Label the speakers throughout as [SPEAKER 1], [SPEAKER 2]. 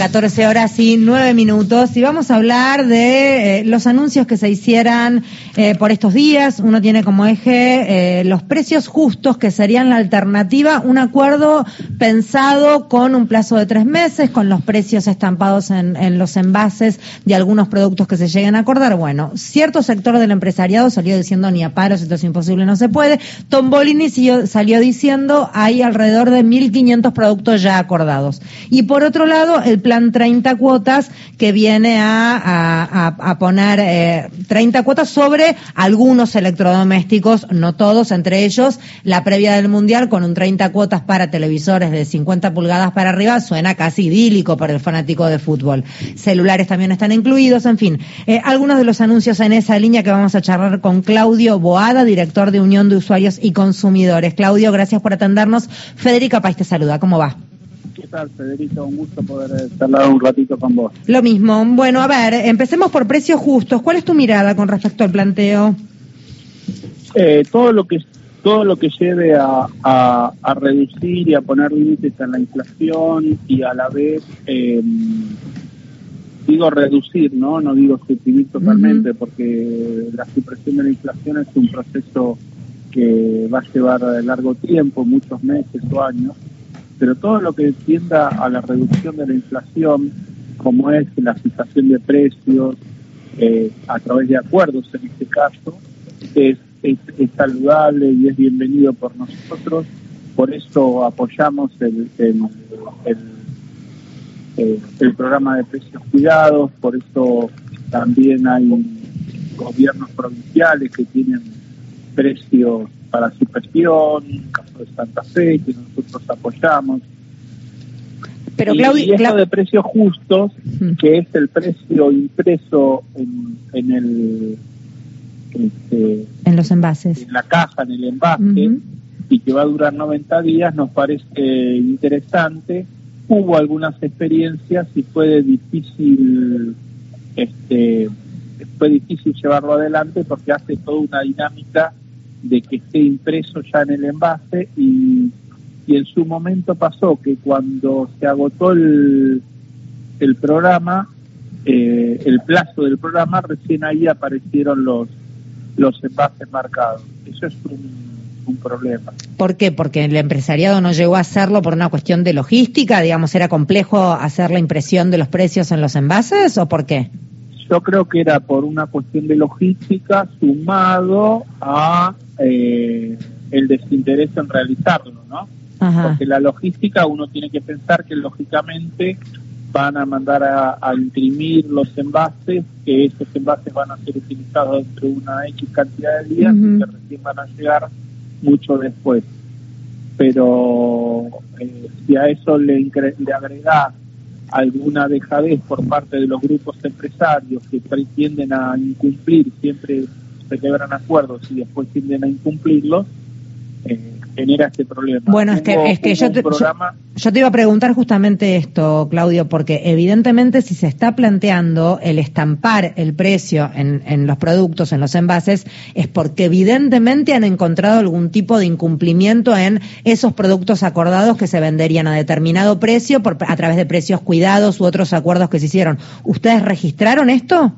[SPEAKER 1] 14 horas y 9 minutos y vamos a hablar de eh, los anuncios que se hicieran eh, por estos días. Uno tiene como eje eh, los precios justos que serían la alternativa, un acuerdo pensado con un plazo de tres meses, con los precios estampados en, los envases de algunos productos que se lleguen a acordar. Bueno, cierto sector del empresariado salió diciendo ni a paros, esto es imposible, no se puede. Tom Bolini salió diciendo hay alrededor de 1.500 productos ya acordados. Y por otro lado, el plan 30 cuotas que viene a, poner eh, 30 cuotas sobre algunos electrodomésticos, no todos, entre ellos la previa del Mundial con un 30 cuotas para televisores de 50 pulgadas para arriba, suena casi idílico para el fanático de fútbol. Celulares también están incluidos, en fin. Eh, algunos de los anuncios en esa línea que vamos a charlar con Claudio Boada, director de Unión de Usuarios y Consumidores. Claudio, gracias por atendernos. Federica País te saluda, ¿cómo va?
[SPEAKER 2] ¿Qué tal, Federico? Un gusto poder charlar un ratito con vos.
[SPEAKER 1] Lo mismo. Bueno, a ver, empecemos por precios justos. ¿Cuál es tu mirada con respecto al planteo?
[SPEAKER 2] Eh, todo lo que todo lo que lleve a, a, reducir y a poner límites a la inflación y a la vez eh, digo reducir, ¿no? No digo suprimir totalmente, porque la supresión de la inflación es un proceso que va a llevar largo tiempo, muchos meses o años, pero todo lo que tienda a la reducción de la inflación, como es la fijación de precios eh, a través de acuerdos en este caso, es, es, saludable y es bienvenido por nosotros. Por eso apoyamos el, el, eh, el, programa de precios cuidados, por eso también hay gobiernos provinciales que tienen precios para supresión, caso de Santa Fe, que nosotros apoyamos.
[SPEAKER 1] Pero
[SPEAKER 2] y, esto de precios justos, que es el precio impreso en, en el
[SPEAKER 1] este, en los envases,
[SPEAKER 2] en la caja, en el envase, y que va a durar 90 días, nos parece interesante. Hubo algunas experiencias y fue difícil, este, fue difícil llevarlo adelante porque hace toda una dinámica de que esté impreso ya en el envase y, y en su momento pasó que cuando se agotó el, el programa, eh, el plazo del programa, recién ahí aparecieron los, los envases marcados. Eso es un, un problema.
[SPEAKER 1] ¿Por qué? Porque el empresariado no llegó a hacerlo por una cuestión de logística, digamos, era complejo hacer la impresión de los precios en los envases o por qué?
[SPEAKER 2] Yo creo que era por una cuestión de logística sumado a eh, el desinterés en realizarlo, ¿no? Porque la logística uno tiene que pensar que lógicamente van a mandar a, imprimir los envases, que esos envases van a ser utilizados dentro de una X cantidad de días y que recién van a llegar mucho después. Pero eh, si a eso le, le agregás alguna dejadez por parte de los grupos empresarios que tienden a incumplir, siempre se quebran acuerdos y después tienden a incumplirlos, eh, genera este problema.
[SPEAKER 1] Bueno, es que, es que yo, te, yo, te iba a preguntar justamente esto, Claudio, porque evidentemente si se está planteando el estampar el precio en, en los productos, en los envases, es porque evidentemente han encontrado algún tipo de incumplimiento en esos productos acordados que se venderían a determinado precio por, a través de precios cuidados u otros acuerdos que se hicieron. ¿Ustedes registraron esto?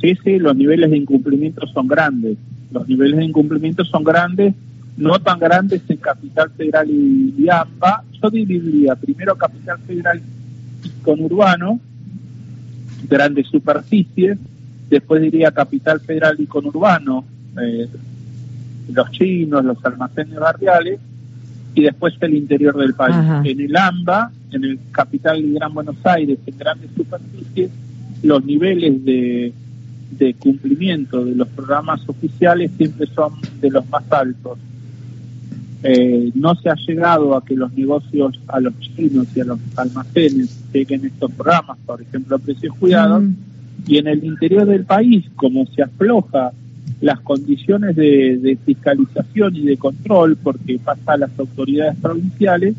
[SPEAKER 2] Sí, sí, los niveles de incumplimiento son grandes. Los niveles de incumplimiento son grandes no tan grandes en Capital Federal y, AMBA. Yo dividiría primero Capital Federal y conurbano, grandes superficies, después diría Capital Federal y conurbano, eh, los chinos, los almacenes barriales, y después el interior del país. En el AMBA, en el Capital y Gran Buenos Aires, en grandes superficies, los niveles de, de cumplimiento de los programas oficiales siempre son de los más altos. Eh, no se ha llegado a que los negocios, a los chinos y a los almacenes lleguen estos programas, por ejemplo, a precios cuidados, mm. y en el interior del país, como se afloja las condiciones de, fiscalización y de control, porque pasa a las autoridades provinciales,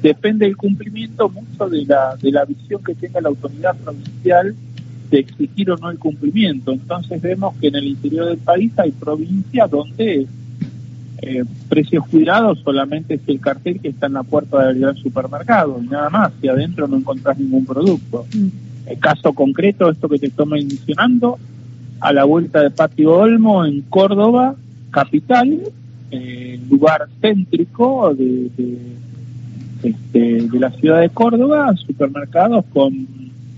[SPEAKER 2] depende el cumplimiento mucho de la, de la visión que tenga la autoridad provincial de exigir o no el cumplimiento. Entonces vemos que en el interior del país hay provincias donde eh, precios cuidados solamente es el cartel que está en la puerta del gran supermercado y nada más, y adentro no encontrás ningún producto. Mm. El caso concreto, esto que te estoy mencionando, a la vuelta de Patio Olmo en Córdoba, capital, eh, lugar céntrico de, de, este, de la ciudad de Córdoba, supermercados con,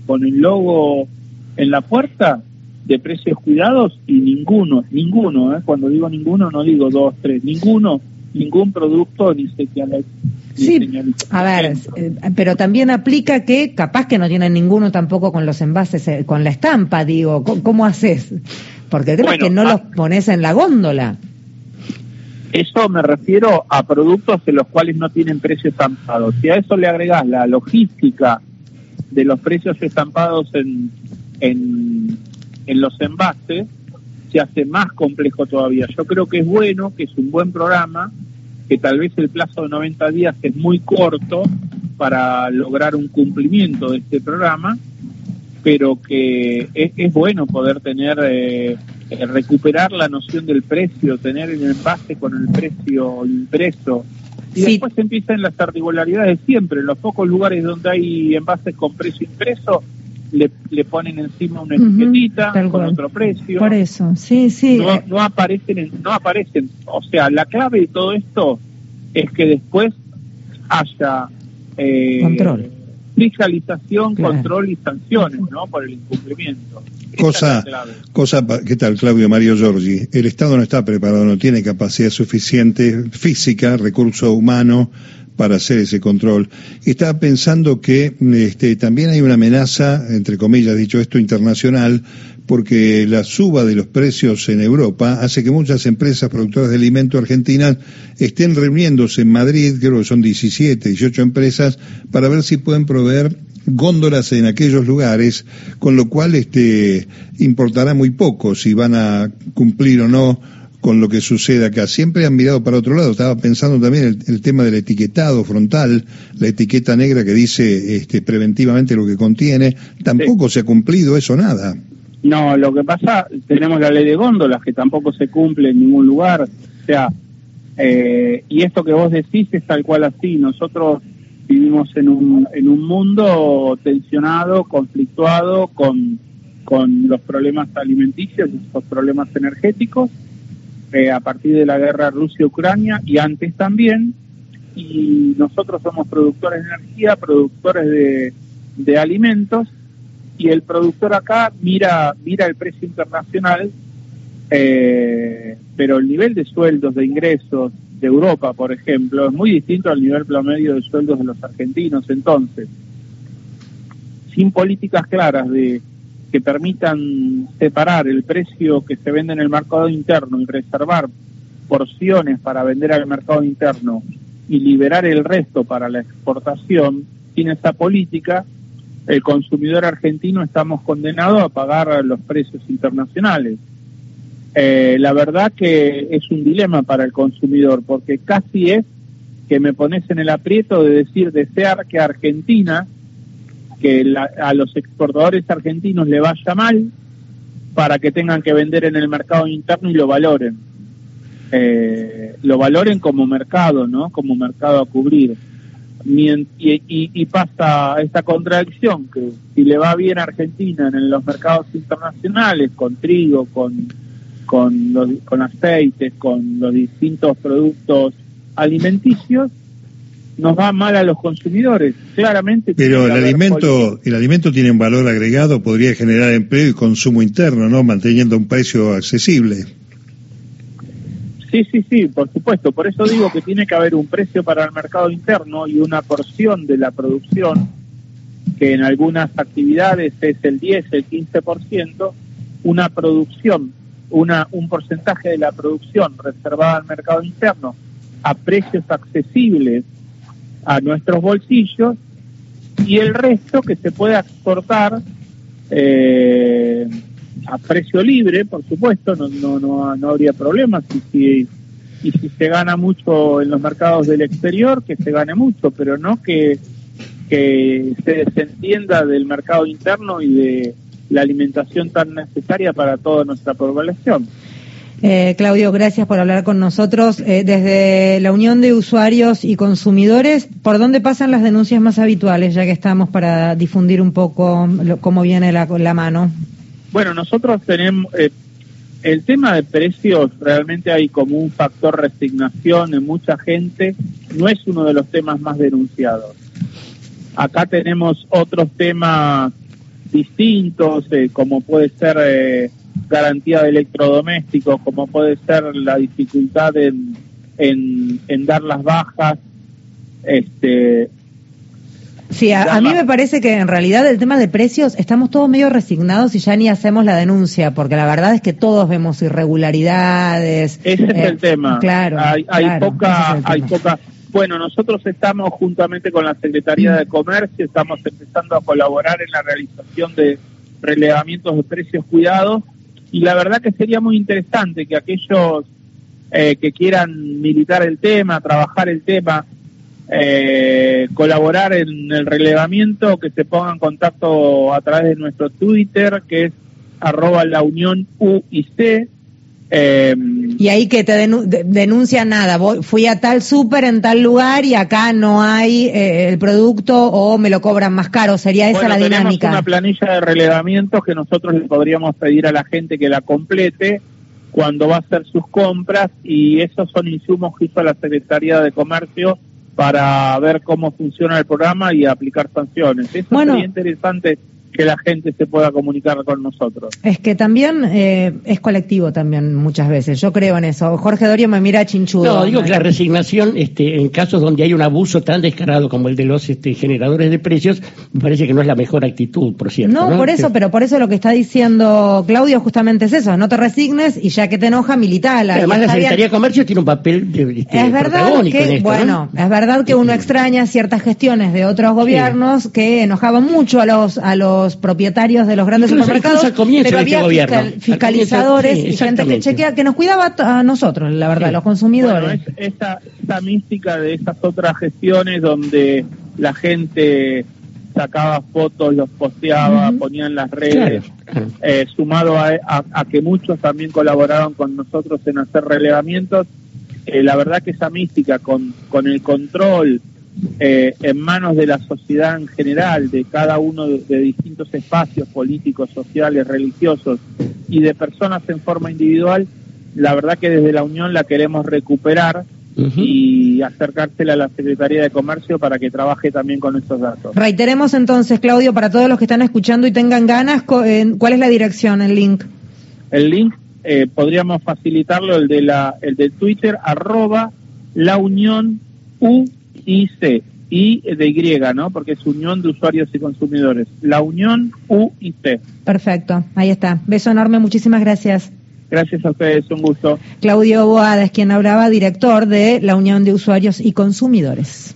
[SPEAKER 2] con el logo en la puerta de precios cuidados y ninguno, ninguno, ¿eh? cuando digo ninguno no digo dos, tres, ninguno, ningún producto ni señal.
[SPEAKER 1] Sí, a ver, eh, pero también aplica que capaz que no tienen ninguno tampoco con los envases, eh, con la estampa, digo, ¿cómo, haces? Porque el tema es que no los pones en la góndola.
[SPEAKER 2] Eso me refiero a productos de los cuales no tienen precios estampados. Si a eso le agregas la logística de los precios estampados en, en, en los envases, se hace más complejo todavía. Yo creo que es bueno, que es un buen programa, que tal vez el plazo de 90 días es muy corto para lograr un cumplimiento de este programa, pero que es, bueno poder tener, eh, recuperar la noción del precio, tener el envase con el precio impreso. Y después empiezan las articularidades siempre. En los pocos lugares donde hay envases con precio impreso, le, le ponen encima una etiquetita con otro precio.
[SPEAKER 1] Por eso, sí, sí.
[SPEAKER 2] No, no, aparecen, no aparecen. O sea, la clave de todo esto es que después haya
[SPEAKER 1] eh, control.
[SPEAKER 2] fiscalización, control y sanciones, ¿no? Por el incumplimiento.
[SPEAKER 3] Cosa, cosa, ¿qué tal, Claudio Mario Giorgi? El Estado no está preparado, no tiene capacidad suficiente física, recurso humano para hacer ese control. Estaba pensando que este, también hay una amenaza, entre comillas, dicho esto, internacional, porque la suba de los precios en Europa hace que muchas empresas productoras de alimentos argentinas estén reuniéndose en Madrid, creo que son 17, 18 empresas, para ver si pueden proveer góndolas en aquellos lugares, con lo cual este importará muy poco si van a cumplir o no con lo que sucede acá. Siempre han mirado para otro lado. Estaba pensando también el, el tema del etiquetado frontal, la etiqueta negra que dice este, preventivamente lo que contiene. Tampoco se ha cumplido eso nada.
[SPEAKER 2] No, lo que pasa, tenemos la ley de góndolas que tampoco se cumple en ningún lugar. O sea, eh, y esto que vos decís es tal cual así. Nosotros vivimos en un, en un mundo tensionado, conflictuado con, con los problemas alimenticios y los problemas energéticos eh, a partir de la guerra Rusia-Ucrania y antes también. Y nosotros somos productores de energía, productores de, alimentos, y el productor acá mira, mira el precio internacional, eh, pero el nivel de sueldos, de ingresos de Europa, por ejemplo, es muy distinto al nivel promedio de sueldos de los argentinos. Entonces, sin políticas claras de que permitan separar el precio que se vende en el mercado interno y reservar porciones para vender al mercado interno y liberar el resto para la exportación, sin esa política, el consumidor argentino estamos condenados a pagar los precios internacionales. Eh, la verdad que es un dilema para el consumidor, porque casi es que me pones en el aprieto de decir, desear que Argentina que a los exportadores argentinos le vaya mal para que tengan que vender en el mercado interno y lo valoren. Eh, lo valoren como mercado, ¿no? Como mercado a cubrir. Y, y, pasa esta contradicción, que si le va bien a Argentina en los mercados internacionales, con trigo, con, con, los, con aceites, con los distintos productos alimenticios, nos va mal a los consumidores, claramente.
[SPEAKER 3] Pero el alimento, el alimento tiene un valor agregado, podría generar empleo y consumo interno, ¿no? Manteniendo un precio accesible.
[SPEAKER 2] Sí, sí, sí, por supuesto. Por eso digo que tiene que haber un precio para el mercado interno y una porción de la producción, que en algunas actividades es el 10, el 15%, una producción, una, un porcentaje de la producción reservada al mercado interno a precios accesibles a nuestros bolsillos y el resto que se pueda exportar eh, a precio libre, por supuesto, no, no, no, no habría problemas. Y si, y si se gana mucho en los mercados del exterior, que se gane mucho, pero no que, que se desentienda del mercado interno y de la alimentación tan necesaria para toda nuestra población.
[SPEAKER 1] Eh, Claudio, gracias por hablar con nosotros. Eh, desde la Unión de Usuarios y Consumidores, ¿por dónde pasan las denuncias más habituales, ya que estamos para difundir un poco cómo viene la, mano?
[SPEAKER 2] Bueno, nosotros tenemos, eh, el tema de precios realmente hay como un factor resignación en mucha gente, no es uno de los temas más denunciados. Acá tenemos otros temas distintos, eh, como puede ser eh, garantía de electrodomésticos, como puede ser la dificultad en, en, dar las bajas, este,
[SPEAKER 1] Sí, a, mí me parece que en realidad el tema de precios estamos todos medio resignados y ya ni hacemos la denuncia, porque la verdad es que todos vemos irregularidades.
[SPEAKER 2] Ese es el eh, tema. Claro. Hay, hay poca, hay poca. Bueno, nosotros estamos juntamente con la Secretaría de Comercio, estamos empezando a colaborar en la realización de relevamientos de precios cuidados y la verdad que sería muy interesante que aquellos eh, que quieran militar el tema, trabajar el tema, eh, colaborar en el relevamiento, que se ponga en contacto a través de nuestro Twitter, que es arroba la unión UIC.
[SPEAKER 1] Eh, y ahí que te denuncia nada, fui a tal súper en tal lugar y acá no hay eh, el producto o me lo cobran más caro, sería esa la dinámica.
[SPEAKER 2] Tenemos una planilla de relevamientos que nosotros le podríamos pedir a la gente que la complete cuando va a hacer sus compras y esos son insumos que hizo la Secretaría de Comercio para ver cómo funciona el programa y aplicar sanciones. Eso bueno, sería interesante que la gente se pueda comunicar con nosotros.
[SPEAKER 1] Es que también eh, es colectivo también muchas veces, yo creo en eso. Jorge Dorio me mira chinchudo.
[SPEAKER 4] No, digo que la resignación, este, en casos donde hay un abuso tan descarado como el de los este, generadores de precios, me parece que no es la mejor actitud, por cierto.
[SPEAKER 1] No, por eso, pero por eso lo que está diciendo Claudio justamente es eso, no te resignes y ya que te enoja, milita.
[SPEAKER 4] Además la Secretaría de Comercio tiene un papel de,
[SPEAKER 1] este, es verdad que, bueno, es verdad que uno extraña ciertas gestiones de otros gobiernos que enojaban mucho a los a los propietarios de los grandes supermercados, pero
[SPEAKER 4] este
[SPEAKER 1] había fiscalizadores y gente que chequea, que nos cuidaba a nosotros, la verdad, los consumidores.
[SPEAKER 2] Bueno, esa, mística de esas otras gestiones donde la gente sacaba fotos, los posteaba, ponía en las redes, eh, sumado a, que muchos también colaboraron con nosotros en hacer relevamientos, eh, la verdad que esa mística con, con el control eh, en manos de la sociedad en general, de cada uno de, distintos espacios políticos, sociales, religiosos y de personas en forma individual, la verdad que desde la Unión la queremos recuperar y acercársela a la Secretaría de Comercio para que trabaje también con estos datos.
[SPEAKER 1] Reiteremos entonces, Claudio, para todos los que están escuchando y tengan ganas, ¿cuál es la dirección, el link?
[SPEAKER 2] El link eh, podríamos facilitarlo, el de la, el de Twitter, arroba la Unión U IC, y de Y, ¿no? Porque es Unión de Usuarios y Consumidores. La Unión UIC.
[SPEAKER 1] Perfecto, ahí está. Beso enorme, muchísimas gracias.
[SPEAKER 2] Gracias a ustedes, un gusto.
[SPEAKER 1] Claudio Boada es quien hablaba, director de la Unión de Usuarios y Consumidores.